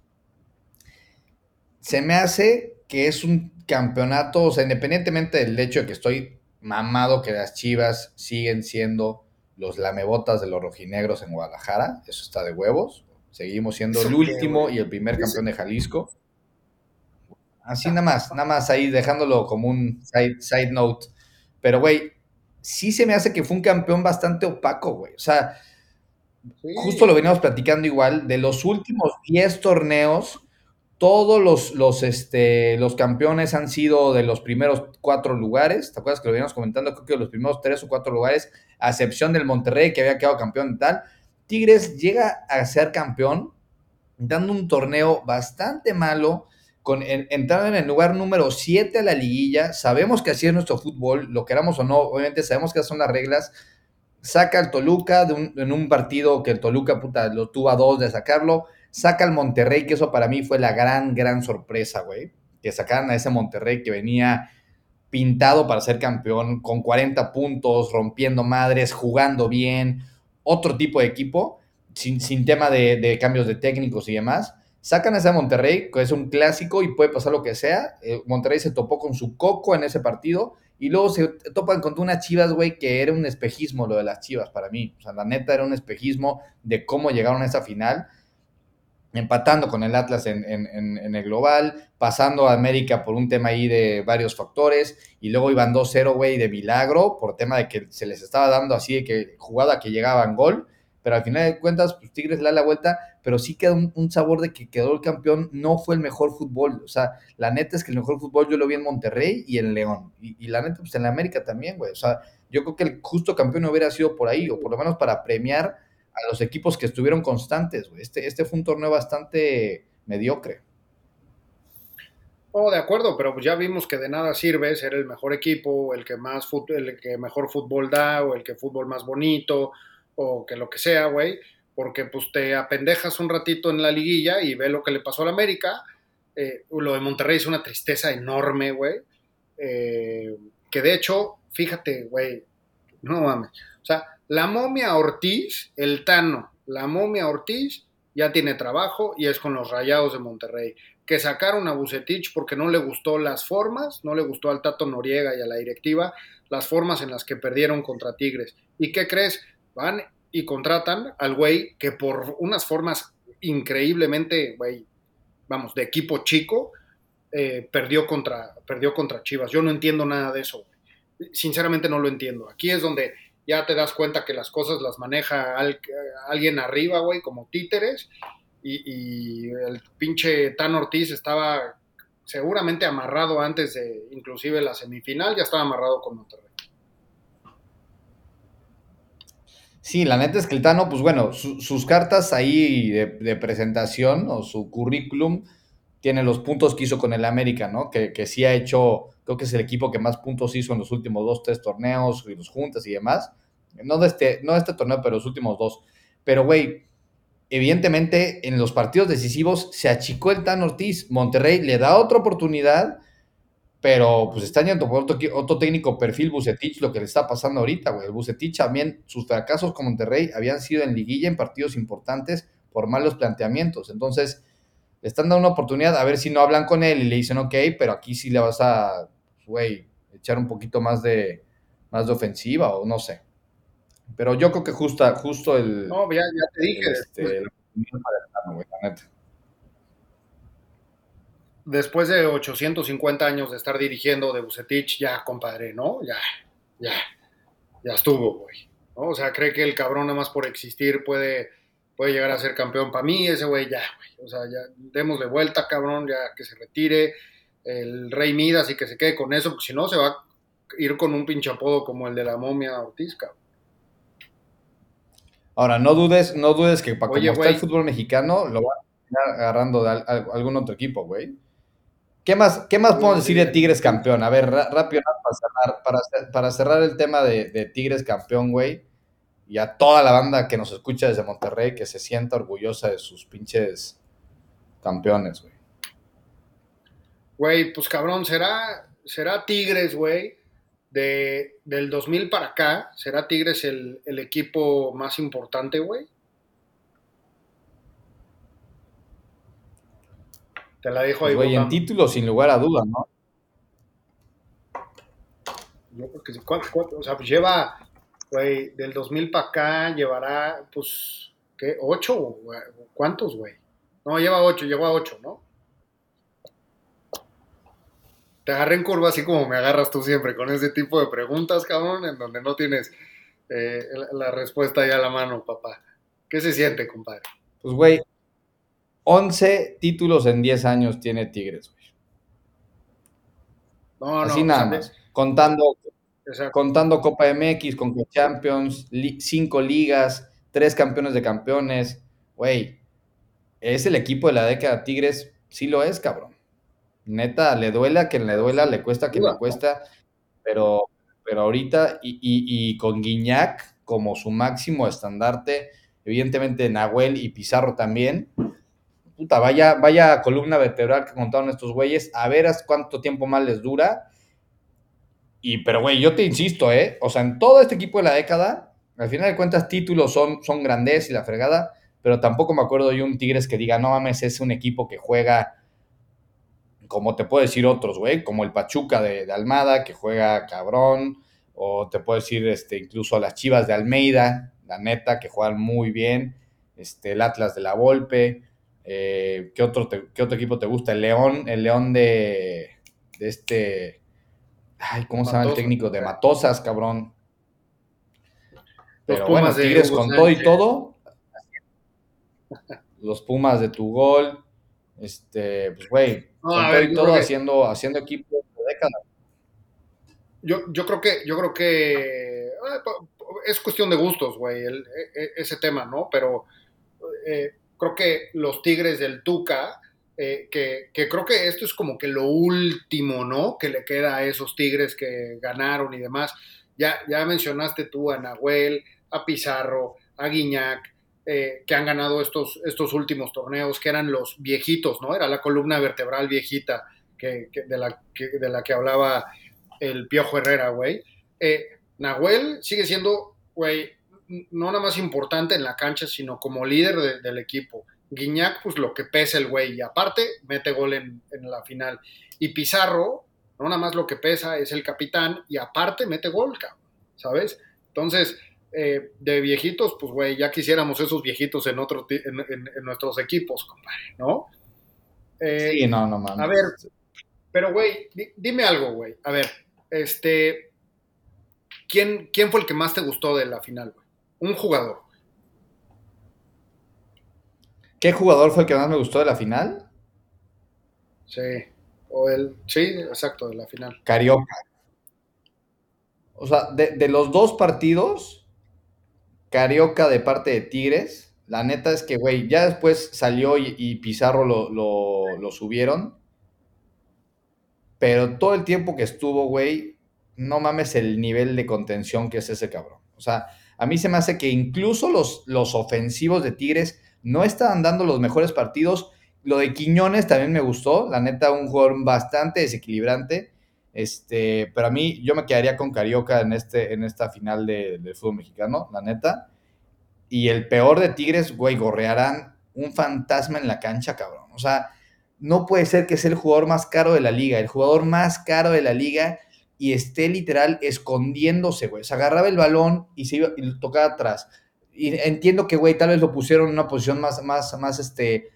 A: se me hace que es un campeonato, o sea, independientemente del hecho de que estoy mamado que las Chivas siguen siendo los lamebotas de los rojinegros en Guadalajara, eso está de huevos. Seguimos siendo el último y el primer campeón de Jalisco. Así nada más, nada más ahí dejándolo como un side, note. Pero, güey, sí se me hace que fue un campeón bastante opaco, güey. O sea, justo lo veníamos platicando igual, de los últimos 10 torneos, todos los, los, este, los campeones han sido de los primeros cuatro lugares. ¿Te acuerdas que lo veníamos comentando? Creo que los primeros tres o cuatro lugares, a excepción del Monterrey, que había quedado campeón y tal. Tigres llega a ser campeón dando un torneo bastante malo, con, entrando en el lugar número 7 a la liguilla. Sabemos que así es nuestro fútbol, lo queramos o no, obviamente sabemos que esas son las reglas. Saca al Toluca de en un partido que el Toluca puta, lo tuvo a dos de sacarlo saca al Monterrey, que eso para mí fue la gran, gran sorpresa, güey. Que sacaran a ese Monterrey que venía pintado para ser campeón, con 40 puntos, rompiendo madres, jugando bien, otro tipo de equipo, sin, sin tema de, cambios de técnicos y demás. Sacan a Monterrey, que es un clásico y puede pasar lo que sea. Eh, Monterrey se topó con su coco en ese partido y luego se topan contra unas chivas, güey, que era un espejismo lo de las chivas para mí. O sea, la neta era un espejismo de cómo llegaron a esa final empatando con el Atlas en, el global, pasando a América por un tema ahí de varios factores, y luego iban 2-0, güey, de milagro, por tema de que se les estaba dando así de que jugada que llegaban gol, pero al final de cuentas, pues Tigres le da la vuelta, pero sí queda un, sabor de que quedó el campeón, no fue el mejor fútbol, o sea, la neta es que el mejor fútbol yo lo vi en Monterrey y en León, y, y la neta, pues en la América también, güey, o sea, yo creo que el justo campeón hubiera sido por ahí, o por lo menos para premiar a los equipos que estuvieron constantes, Este, este fue un torneo bastante mediocre.
B: Oh, de acuerdo, pero ya vimos que de nada sirve ser el mejor equipo, el que más el que mejor fútbol da, o el que fútbol más bonito, o que lo que sea, güey, porque pues te apendejas un ratito en la liguilla y ve lo que le pasó al América. Eh, lo de Monterrey es una tristeza enorme, güey. Eh, que de hecho, fíjate, güey, no mames. O sea, la momia Ortiz, el Tano, la momia Ortiz ya tiene trabajo y es con los Rayados de Monterrey. Que sacaron a Bucetich porque no le gustó las formas, no le gustó al Tato Noriega y a la directiva las formas en las que perdieron contra Tigres. ¿Y qué crees? Van y contratan al güey que por unas formas increíblemente, güey, vamos, de equipo chico, eh, perdió, contra, perdió contra Chivas. Yo no entiendo nada de eso. Sinceramente no lo entiendo. Aquí es donde ya te das cuenta que las cosas las maneja alguien arriba, güey, como títeres, y, el pinche Tan Ortiz estaba seguramente amarrado antes de inclusive la semifinal, ya estaba amarrado con Monterrey.
A: Sí, la neta es que el Tano, pues bueno, sus cartas ahí de, presentación o su currículum tiene los puntos que hizo con el América, ¿no? Que, que sí ha hecho Creo que es el equipo que más puntos hizo en los últimos dos, tres torneos y los juntas y demás. No de este, no este torneo, pero los últimos dos. Pero, güey, evidentemente en los partidos decisivos se achicó el Tan Ortiz. Monterrey le da otra oportunidad, pero pues está yendo por otro, otro técnico perfil Bucetich, lo que le está pasando ahorita, güey. El Bucetich también, sus fracasos con Monterrey habían sido en liguilla, en partidos importantes, por malos planteamientos. Entonces, le están dando una oportunidad a ver si no hablan con él y le dicen, ok, pero aquí sí le vas a güey, echar un poquito más de, más de ofensiva o no sé. Pero yo creo que justo, justo el...
B: No, ya, ya te dije. Este, después, de 850 años de estar dirigiendo de Bucetich, ya, compadre, ¿no? Ya, ya, ya estuvo, güey. O sea, cree que el cabrón nada más por existir puede, puede llegar a ser campeón. Para mí, ese güey ya, güey. O sea, ya démosle vuelta, cabrón, ya que se retire el Rey Midas y que se quede con eso, porque si no se va a ir con un pinche apodo como el de la momia Ortiz,
A: Ahora, no dudes, no dudes que para como está el fútbol mexicano, lo va a terminar agarrando de algún otro equipo, güey. ¿Qué más, qué más podemos decir de Tigres campeón? A ver, rápido para cerrar, para, cerrar el tema de, de Tigres campeón, güey. Y a toda la banda que nos escucha desde Monterrey, que se sienta orgullosa de sus pinches campeones, güey.
B: Güey, pues cabrón, será, será Tigres, güey, de, del 2000 para acá, ¿será Tigres el, el equipo más importante, güey? Te la dejo ahí.
A: Pues, güey, en título, sin lugar a duda, ¿no?
B: Yo creo que ¿cuánto, cuánto? O sea, pues lleva, güey, del 2000 para acá, llevará, pues, ¿qué? ¿Ocho? ¿Cuántos, güey? No, lleva ocho, llegó a ocho, ¿no? Te agarré en curva así como me agarras tú siempre, con ese tipo de preguntas, cabrón, en donde no tienes eh, la, respuesta ahí a la mano, papá. ¿Qué se siente, compadre?
A: Pues, güey, 11 títulos en 10 años tiene Tigres, güey.
B: No,
A: Así
B: no,
A: nada
B: o sea,
A: más. Contando,
B: exacto.
A: contando Copa MX, con Champions, li- cinco ligas, tres campeones de campeones. Güey, es el equipo de la década Tigres, sí lo es, cabrón. Neta, le duela a quien le duela, le cuesta a quien le cuesta, pero, pero ahorita, y, y- y con Guiñac como su máximo estandarte, evidentemente Nahuel y Pizarro también. Puta, vaya, vaya columna vertebral que contaron estos güeyes, a ver cuánto tiempo más les dura. Y, pero, güey, yo te insisto, ¿eh? O sea, en todo este equipo de la década, al final de cuentas, títulos son, son grandes y la fregada, pero tampoco me acuerdo yo un Tigres que diga, no mames, es un equipo que juega, como te puedo decir otros, güey, como el Pachuca de, de Almada, que juega cabrón, o te puedo decir este, incluso las Chivas de Almeida, la neta, que juegan muy bien, este, el Atlas de la Volpe, eh, ¿qué, otro te- ¿qué otro equipo te gusta? El León, el León de, de este... Ay, ¿cómo se llama el técnico? De Matosas, cabrón.
B: Los
A: Pero
B: Pumas
A: bueno, Tigres con todo y todo. Los Pumas de tu gol. Este, pues, güey,
B: No, a ver,
A: todo
B: que-
A: haciendo, haciendo equipo de década.
B: Yo, yo creo que, yo creo que po- es cuestión de gustos, güey, el- e- e- ese tema, ¿no? Pero eh, creo que los Tigres del Tuca, eh, que, que creo que esto es como que lo último, ¿no? Que le queda a esos Tigres que ganaron y demás. Ya, ya mencionaste tú a Nahuel, a Pizarro, a Guiñac, eh, que han ganado estos, estos últimos torneos, que eran los viejitos, ¿no? Era la columna vertebral viejita que, de, la, que, de la que hablaba el Piojo Herrera, güey. Eh, Nahuel sigue siendo, güey, no nada más importante en la cancha, sino como líder de- del equipo. Guiñac, pues lo que pesa el güey, y aparte mete gol en, en la final. Y Pizarro, no nada más lo que pesa es el capitán, y aparte mete gol, cabrón, ¿sabes? Entonces, eh, de viejitos, pues güey, ya quisiéramos esos viejitos en, otro, en, en- en nuestros equipos, compadre, ¿no? Eh,
A: Sí, no, no mames.
B: a ver, pero, güey, di- dime algo, güey. A ver, este. ¿quién, ¿Quién fue el que más te gustó de la final, güey? Un jugador.
A: ¿Qué jugador fue el que más me gustó de la final?
B: Sí. O el. Sí, exacto, de la final.
A: Carioca. O sea, de, de los dos partidos, Carioca de parte de Tigres, la neta es que, güey, ya después salió y, Pizarro lo, lo- lo subieron. Pero todo el tiempo que estuvo, güey, no mames el nivel de contención que es ese cabrón. O sea, a mí se me hace que incluso los, los ofensivos de Tigres no estaban dando los mejores partidos. Lo de Quiñones también me gustó. La neta, un jugador bastante desequilibrante. Este, pero a mí, yo me quedaría con Carioca en, este, en esta final de- del fútbol mexicano, la neta. Y el peor de Tigres, güey, gorrearán un fantasma en la cancha, cabrón. O sea, no puede ser que sea el jugador más caro de la liga, el jugador más caro de la liga y esté literal escondiéndose, güey. Se agarraba el balón y se iba y lo tocaba atrás. Y entiendo que, güey, tal vez lo pusieron en una posición más, más, más, este,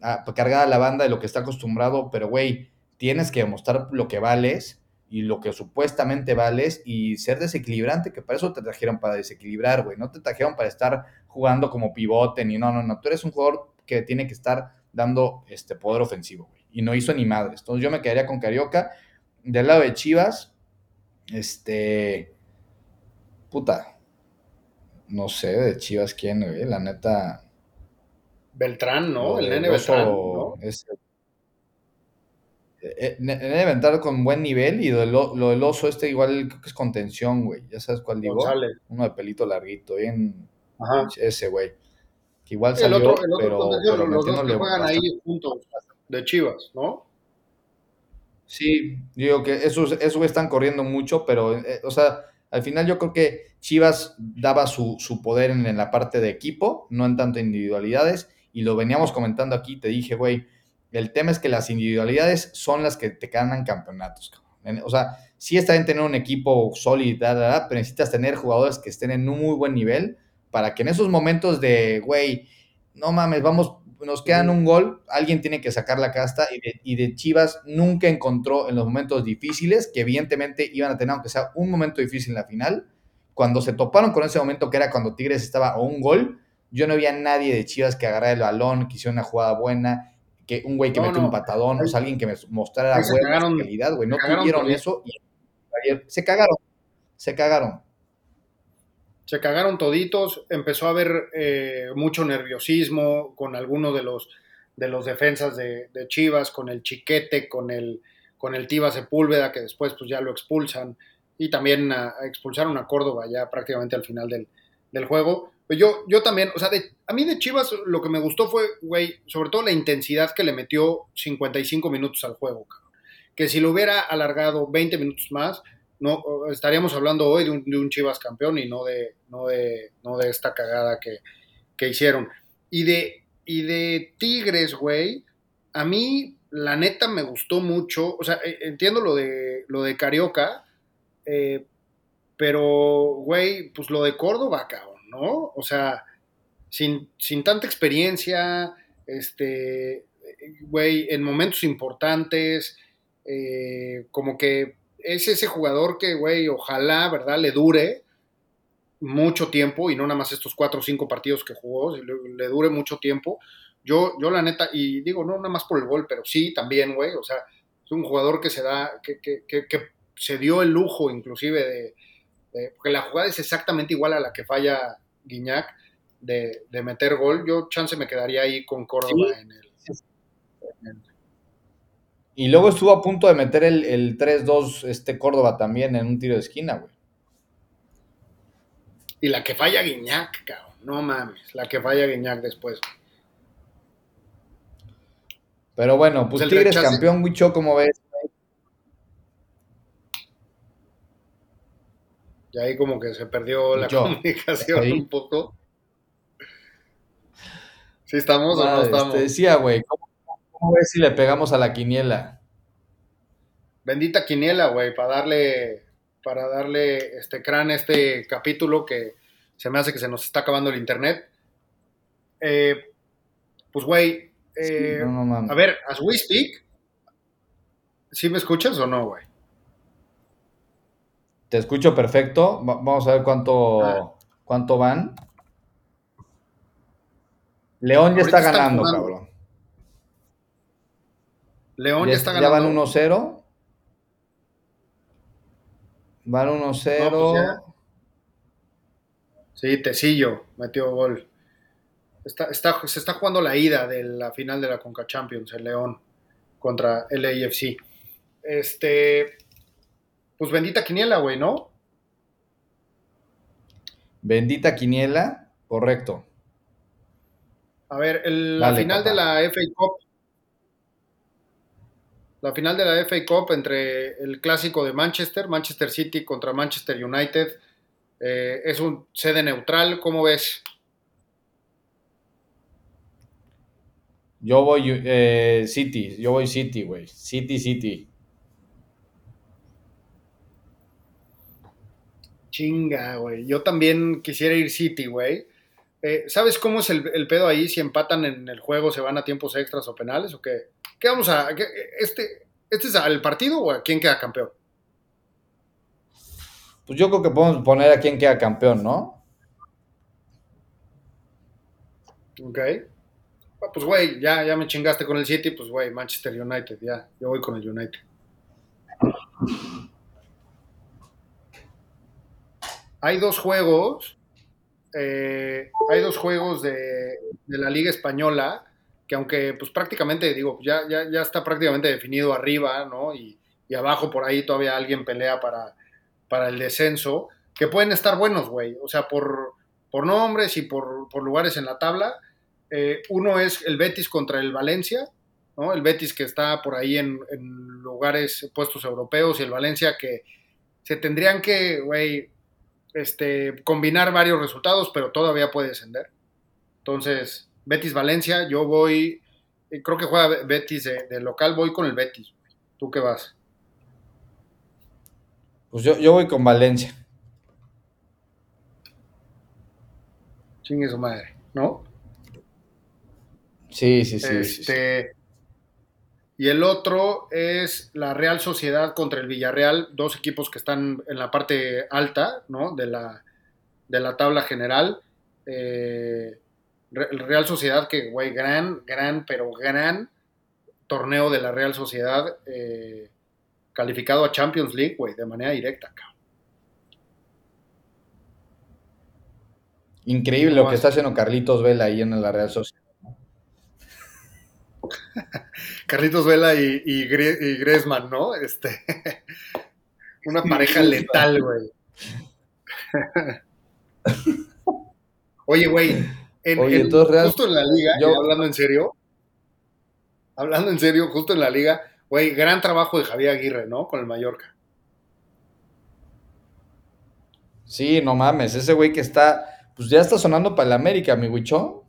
A: ah, cargada a la banda de lo que está acostumbrado, pero, güey, tienes que demostrar lo que vales y lo que supuestamente vales y ser desequilibrante, que para eso te trajeron para desequilibrar, güey. No te trajeron para estar jugando como pivote ni no, no, no. Tú eres un jugador que tiene que estar dando este poder ofensivo, güey. Y no hizo ni madres. Entonces yo me quedaría con Carioca. Del lado de Chivas, este. Puta. No sé, de Chivas quién, güey. La neta.
B: Beltrán, ¿no? el nene Beltrán, ¿no?
A: Debe entrar con buen nivel y lo lo del oso este igual creo que es contención, güey. ¿Ya sabes cuál digo?
B: González.
A: Uno de pelito larguito, bien
B: Ajá.
A: ese, güey. Que igual
B: El
A: salió,
B: otro, el otro
A: pero, pero
B: los dos que juegan ahí juntos, de Chivas, ¿no?
A: Sí, digo que esos, esos están corriendo mucho, pero, eh, o sea, al final yo creo que Chivas daba su, su poder en, en, la parte de equipo, no en tanto individualidades, y lo veníamos comentando aquí, te dije, güey, el tema es que las individualidades son las que te ganan campeonatos. O sea, sí está bien tener un equipo sólido, pero necesitas tener jugadores que estén en un muy buen nivel para que en esos momentos de, güey, no mames, vamos nos quedan un gol, alguien tiene que sacar la casta y de, y de, Chivas nunca encontró en los momentos difíciles, que evidentemente iban a tener, aunque sea un momento difícil en la final, cuando se toparon con ese momento que era cuando Tigres estaba a un gol, yo no había nadie de Chivas que agarrara el balón, que hiciera una jugada buena, que un güey que no, metió no. un patadón, o sea, alguien que me mostrara buena calidad, güey, no tuvieron eso y ayer se cagaron, se cagaron
B: se cagaron toditos, empezó a haber eh, mucho nerviosismo con algunos de los, de los defensas de, de, Chivas, con el Chiquete, con el, con el Tiva Sepúlveda, que después pues ya lo expulsan, y también a, a expulsaron a Córdoba ya prácticamente al final del, del juego. Pues yo, yo también, o sea, a mí de Chivas lo que me gustó fue, güey, sobre todo la intensidad que le metió 55 minutos al juego, cabrón. que si lo hubiera alargado 20 minutos más, no estaríamos hablando hoy de un, de un, Chivas campeón y no de, no de, no de esta cagada que, que hicieron. Y de, y de Tigres, güey, a mí la neta me gustó mucho, o sea, entiendo lo de, lo de Carioca, eh, pero, güey, pues lo de Córdoba, cabrón, ¿no? O sea, sin, sin tanta experiencia, este, güey, en momentos importantes, eh, como que es ese jugador que, güey, ojalá, ¿verdad?, le dure mucho tiempo y no nada más estos cuatro o cinco partidos que jugó, le, le, dure mucho tiempo. Yo, yo la neta, y digo, no nada más por el gol, pero sí también, güey, o sea, es un jugador que se da, que, que, que, que se dio el lujo inclusive de, de, porque la jugada es exactamente igual a la que falla Guiñac de, de meter gol. Yo chance me quedaría ahí con Córdoba sí. en, el,
A: en el y luego estuvo a punto de meter el, el 3-2 este Córdoba también en un tiro de esquina, güey.
B: Y la que falla Guiñac, cabrón. No mames, la que falla Guiñac después.
A: Pero bueno, pues, pues Tigres rechace. campeón, Wicho, ¿cómo ves?
B: Y ahí como que se perdió la comunicación ahí. un poco. ¿Sí estamos Madre, o no estamos?
A: Te decía, güey, ¿cómo ¿Cómo ves si le pegamos a la quiniela?
B: Bendita quiniela, güey, para darle, para darle este crán a este capítulo que se me hace que se nos está acabando el internet. Eh, pues, güey, eh, sí, no, no, a ver, as we speak, ¿sí me escuchas o no, güey?
A: Te escucho perfecto. Vamos a ver cuánto, ah. cuánto van. León ya está ganando, cabrón.
B: León
A: ya,
B: ya está ganando.
A: Ya van 1-0. Van 1-0. No, pues
B: sí, Tecillo metió gol. Está, está, se está jugando la ida de la final de la Conca Champions, el León contra el AFC. Este, pues bendita quiniela, güey, ¿no?
A: Bendita quiniela, correcto.
B: A ver, el, Dale, la final papá. de la FA Cup la final de la FA Cup entre el clásico de Manchester, Manchester City contra Manchester United. Eh, es un sede neutral, ¿cómo ves?
A: Yo voy eh, City, yo voy City, güey. City, City.
B: Chinga, güey. Yo también quisiera ir City, güey. Eh, ¿Sabes cómo es el, el, pedo ahí? Si empatan en el juego, ¿se van a tiempos extras o penales o qué? ¿Qué vamos a.? Qué, este, ¿Este es al partido o a quién queda campeón?
A: Pues yo creo que podemos poner a quién queda campeón, ¿no?
B: Ok. Ah, pues, güey, ya, ya me chingaste con el City, pues, güey, Manchester United, ya. Yo voy con el United. Hay dos juegos. Eh, hay dos juegos de, la Liga Española que aunque pues prácticamente, digo, ya, ya, ya está prácticamente definido arriba, ¿no? Y, abajo por ahí todavía alguien pelea para, para el descenso, que pueden estar buenos, güey. O sea, por, por nombres y por, por lugares en la tabla. Eh, uno es el Betis contra el Valencia ¿no? El Betis que está por ahí en, lugares puestos europeos y el Valencia que se tendrían que, güey, este, combinar varios resultados, pero todavía puede descender. Entonces, Betis-Valencia, yo voy, eh, creo que juega Betis de, local, voy con el Betis. ¿Tú qué vas?
A: Pues yo, yo voy con Valencia.
B: Chingue su madre, ¿no?
A: Sí, sí, sí,
B: este, Y el otro es la Real Sociedad contra el Villarreal, dos equipos que están en la parte alta, ¿no? De la, de la tabla general. Eh, Real Sociedad, que, güey, gran, gran, pero gran torneo de la Real Sociedad, eh, calificado a Champions League, güey, de manera directa, cabrón.
A: Increíble lo que está haciendo Carlitos Vela ahí en la Real Sociedad. [laughs]
B: Carlitos Vela y, y, Griezmann, ¿no? Este, [laughs] una pareja letal, güey. [laughs] Oye, güey, justo en la liga, hablando en serio, hablando en serio, justo en la liga, güey, gran trabajo de Javier Aguirre, ¿no? Con el Mallorca.
A: Sí, no mames, ese güey que está, pues ya está sonando para el América, mi Huicho.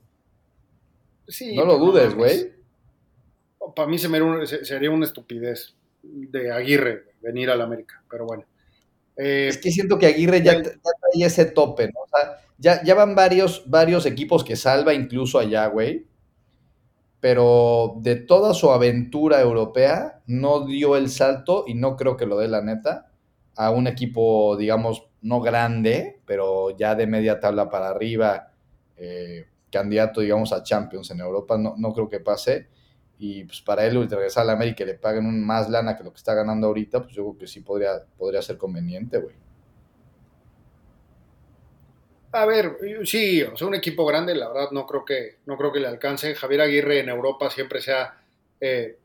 A: Sí. No lo dudes, güey.
B: Para mí se me, sería una estupidez de Aguirre venir al América, pero bueno.
A: Eh, es que siento que Aguirre ya, ya trae ese tope, ¿no? O sea, ya, ya van varios, varios equipos que salva incluso allá, güey. Pero de toda su aventura europea, no dio el salto, y no creo que lo dé la neta, a un equipo, digamos, no grande, pero ya de media tabla para arriba, eh, candidato, digamos, a Champions en Europa, no, no creo que pase. Y pues para él regresar a la América y le paguen un más lana que lo que está ganando ahorita, pues yo creo que sí podría, podría ser conveniente, güey.
B: A ver, sí, o sea, un equipo grande, la verdad no creo que, no creo que le alcance. Javier Aguirre en Europa siempre sea eh,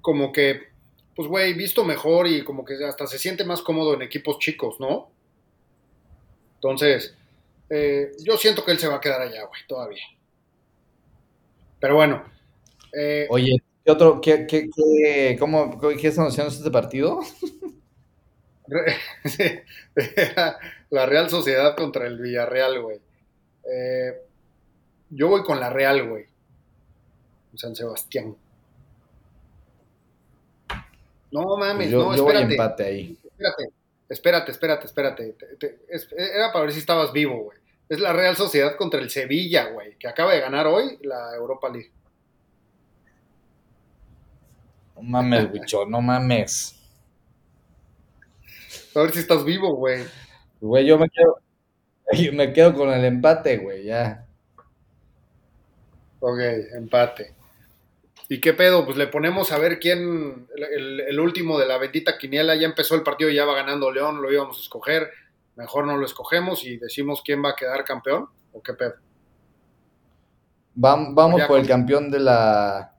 B: como que, pues güey, visto mejor y como que hasta se siente más cómodo en equipos chicos, ¿no? Entonces, eh, yo siento que él se va a quedar allá, güey, todavía. Pero bueno.
A: Eh, Oye, ¿qué otro, qué, qué, qué, cómo, qué están haciendo este partido? [laughs]
B: la Real Sociedad contra el Villarreal, güey. Eh, yo voy con la Real, güey. San Sebastián. No mames, no, espérate. empate ahí. Espérate, espérate, espérate, era para ver si estabas vivo, güey. Es la Real Sociedad contra el Sevilla, güey, que acaba de ganar hoy la Europa League.
A: No mames, bicho, no mames.
B: A ver si estás vivo, güey.
A: Güey, yo me quedo, me quedo con el empate, güey, ya.
B: Ok, empate. ¿Y qué pedo? Pues le ponemos a ver quién, el, último de la bendita quiniela, ya empezó el partido, y ya va ganando León, lo íbamos a escoger, mejor no lo escogemos y decimos quién va a quedar campeón, o qué pedo.
A: Vamos, por el campeón de la...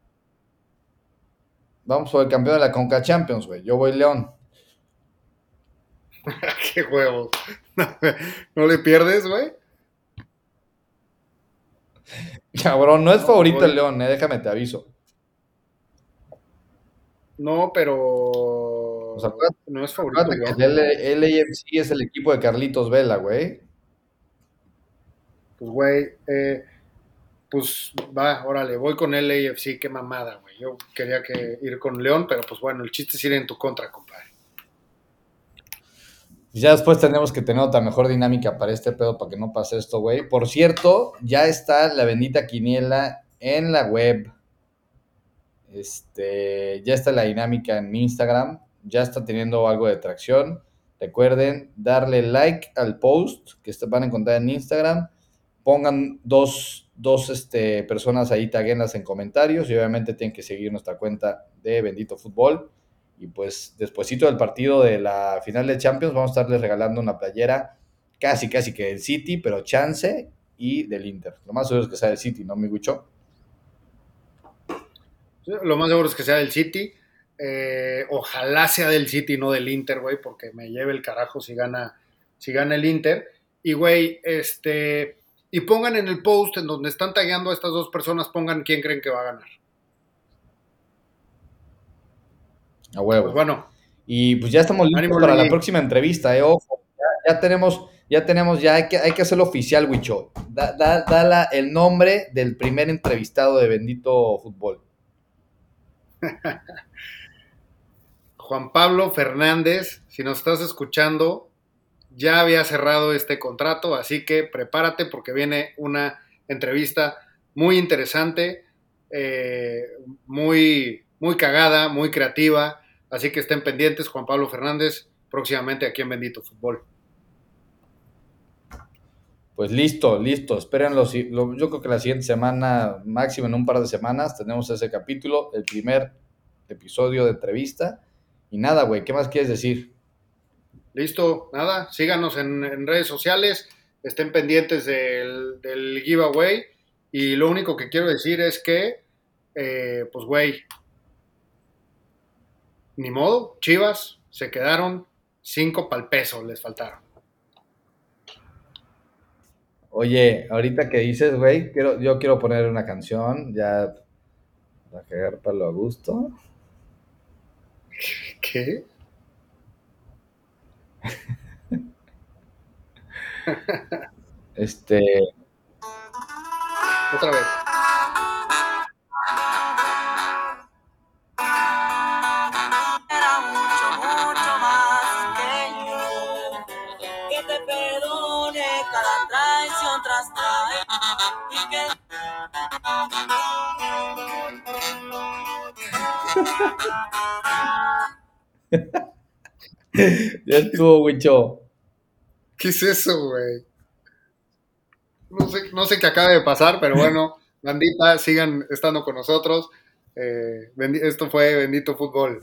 A: Vamos por el campeón de la Conca Champions, güey. Yo voy León. [laughs]
B: Qué huevos. [laughs] ¿No le pierdes, güey?
A: Cabrón, no es favorito el León, eh, déjame te aviso.
B: No, pero. no es favorito.
A: el LAFC es el equipo de Carlitos Vela, güey.
B: Pues, güey, eh, pues va, órale, voy con LAFC, qué mamada, güey. Yo quería que ir con León, pero pues bueno, el chiste es ir en tu contra, compadre.
A: Ya después tenemos que tener otra mejor dinámica para este pedo para que no pase esto, güey. Por cierto, ya está la bendita quiniela en la web. Este, ya está la dinámica en Instagram. Ya está teniendo algo de tracción. Recuerden darle like al post que van a encontrar en Instagram. Pongan dos, dos este, personas ahí, taguenas en comentarios. Y obviamente tienen que seguir nuestra cuenta de Bendito Fútbol. Y pues despuesito del partido de la final de Champions vamos a estarles regalando una playera casi, casi que del City, pero chance y del Inter. Lo más seguro es que sea del City, ¿no, mi Guicho?
B: Lo más seguro es que sea del City. Eh, ojalá sea del City, no del Inter, güey, porque me lleve el carajo si gana, si gana el Inter. Y, güey, este. Y pongan en el post en donde están tagueando a estas dos personas, pongan quién creen que va a ganar.
A: A huevo.
B: Pues bueno.
A: Y pues ya estamos listos para la próxima entrevista, eh. Ojo, ya, tenemos, ya tenemos, ya hay que, hay que hacerlo oficial, Wicho. Da, da, el nombre del primer entrevistado de Bendito Fútbol. [laughs]
B: Juan Pablo Fernández, si nos estás escuchando, ya había cerrado este contrato, así que prepárate porque viene una entrevista muy interesante, eh, muy, muy cagada, muy creativa, así que estén pendientes, Juan Pablo Fernández, próximamente aquí en Bendito Fútbol.
A: Pues listo, listo, espérenlo, yo creo que la siguiente semana, máximo en un par de semanas, tenemos ese capítulo, el primer episodio de entrevista y nada, güey, ¿qué más quieres decir?
B: Listo, nada, síganos en, redes sociales, estén pendientes del, giveaway. Y lo único que quiero decir es que, eh, pues, güey, ni modo, Chivas se quedaron cinco pal peso, les faltaron.
A: Oye, ahorita que dices, güey, quiero, yo quiero poner una canción, ya para cagar palo a gusto. [laughs]
B: ¿Qué?
A: Este.
B: Otra vez. [laughs] [laughs]
A: ya estuvo, Wicho.
B: ¿Qué es eso, güey? No sé, no sé qué acaba de pasar, pero bueno, bandita, sigan estando con nosotros. Eh, esto fue Bendito Fútbol.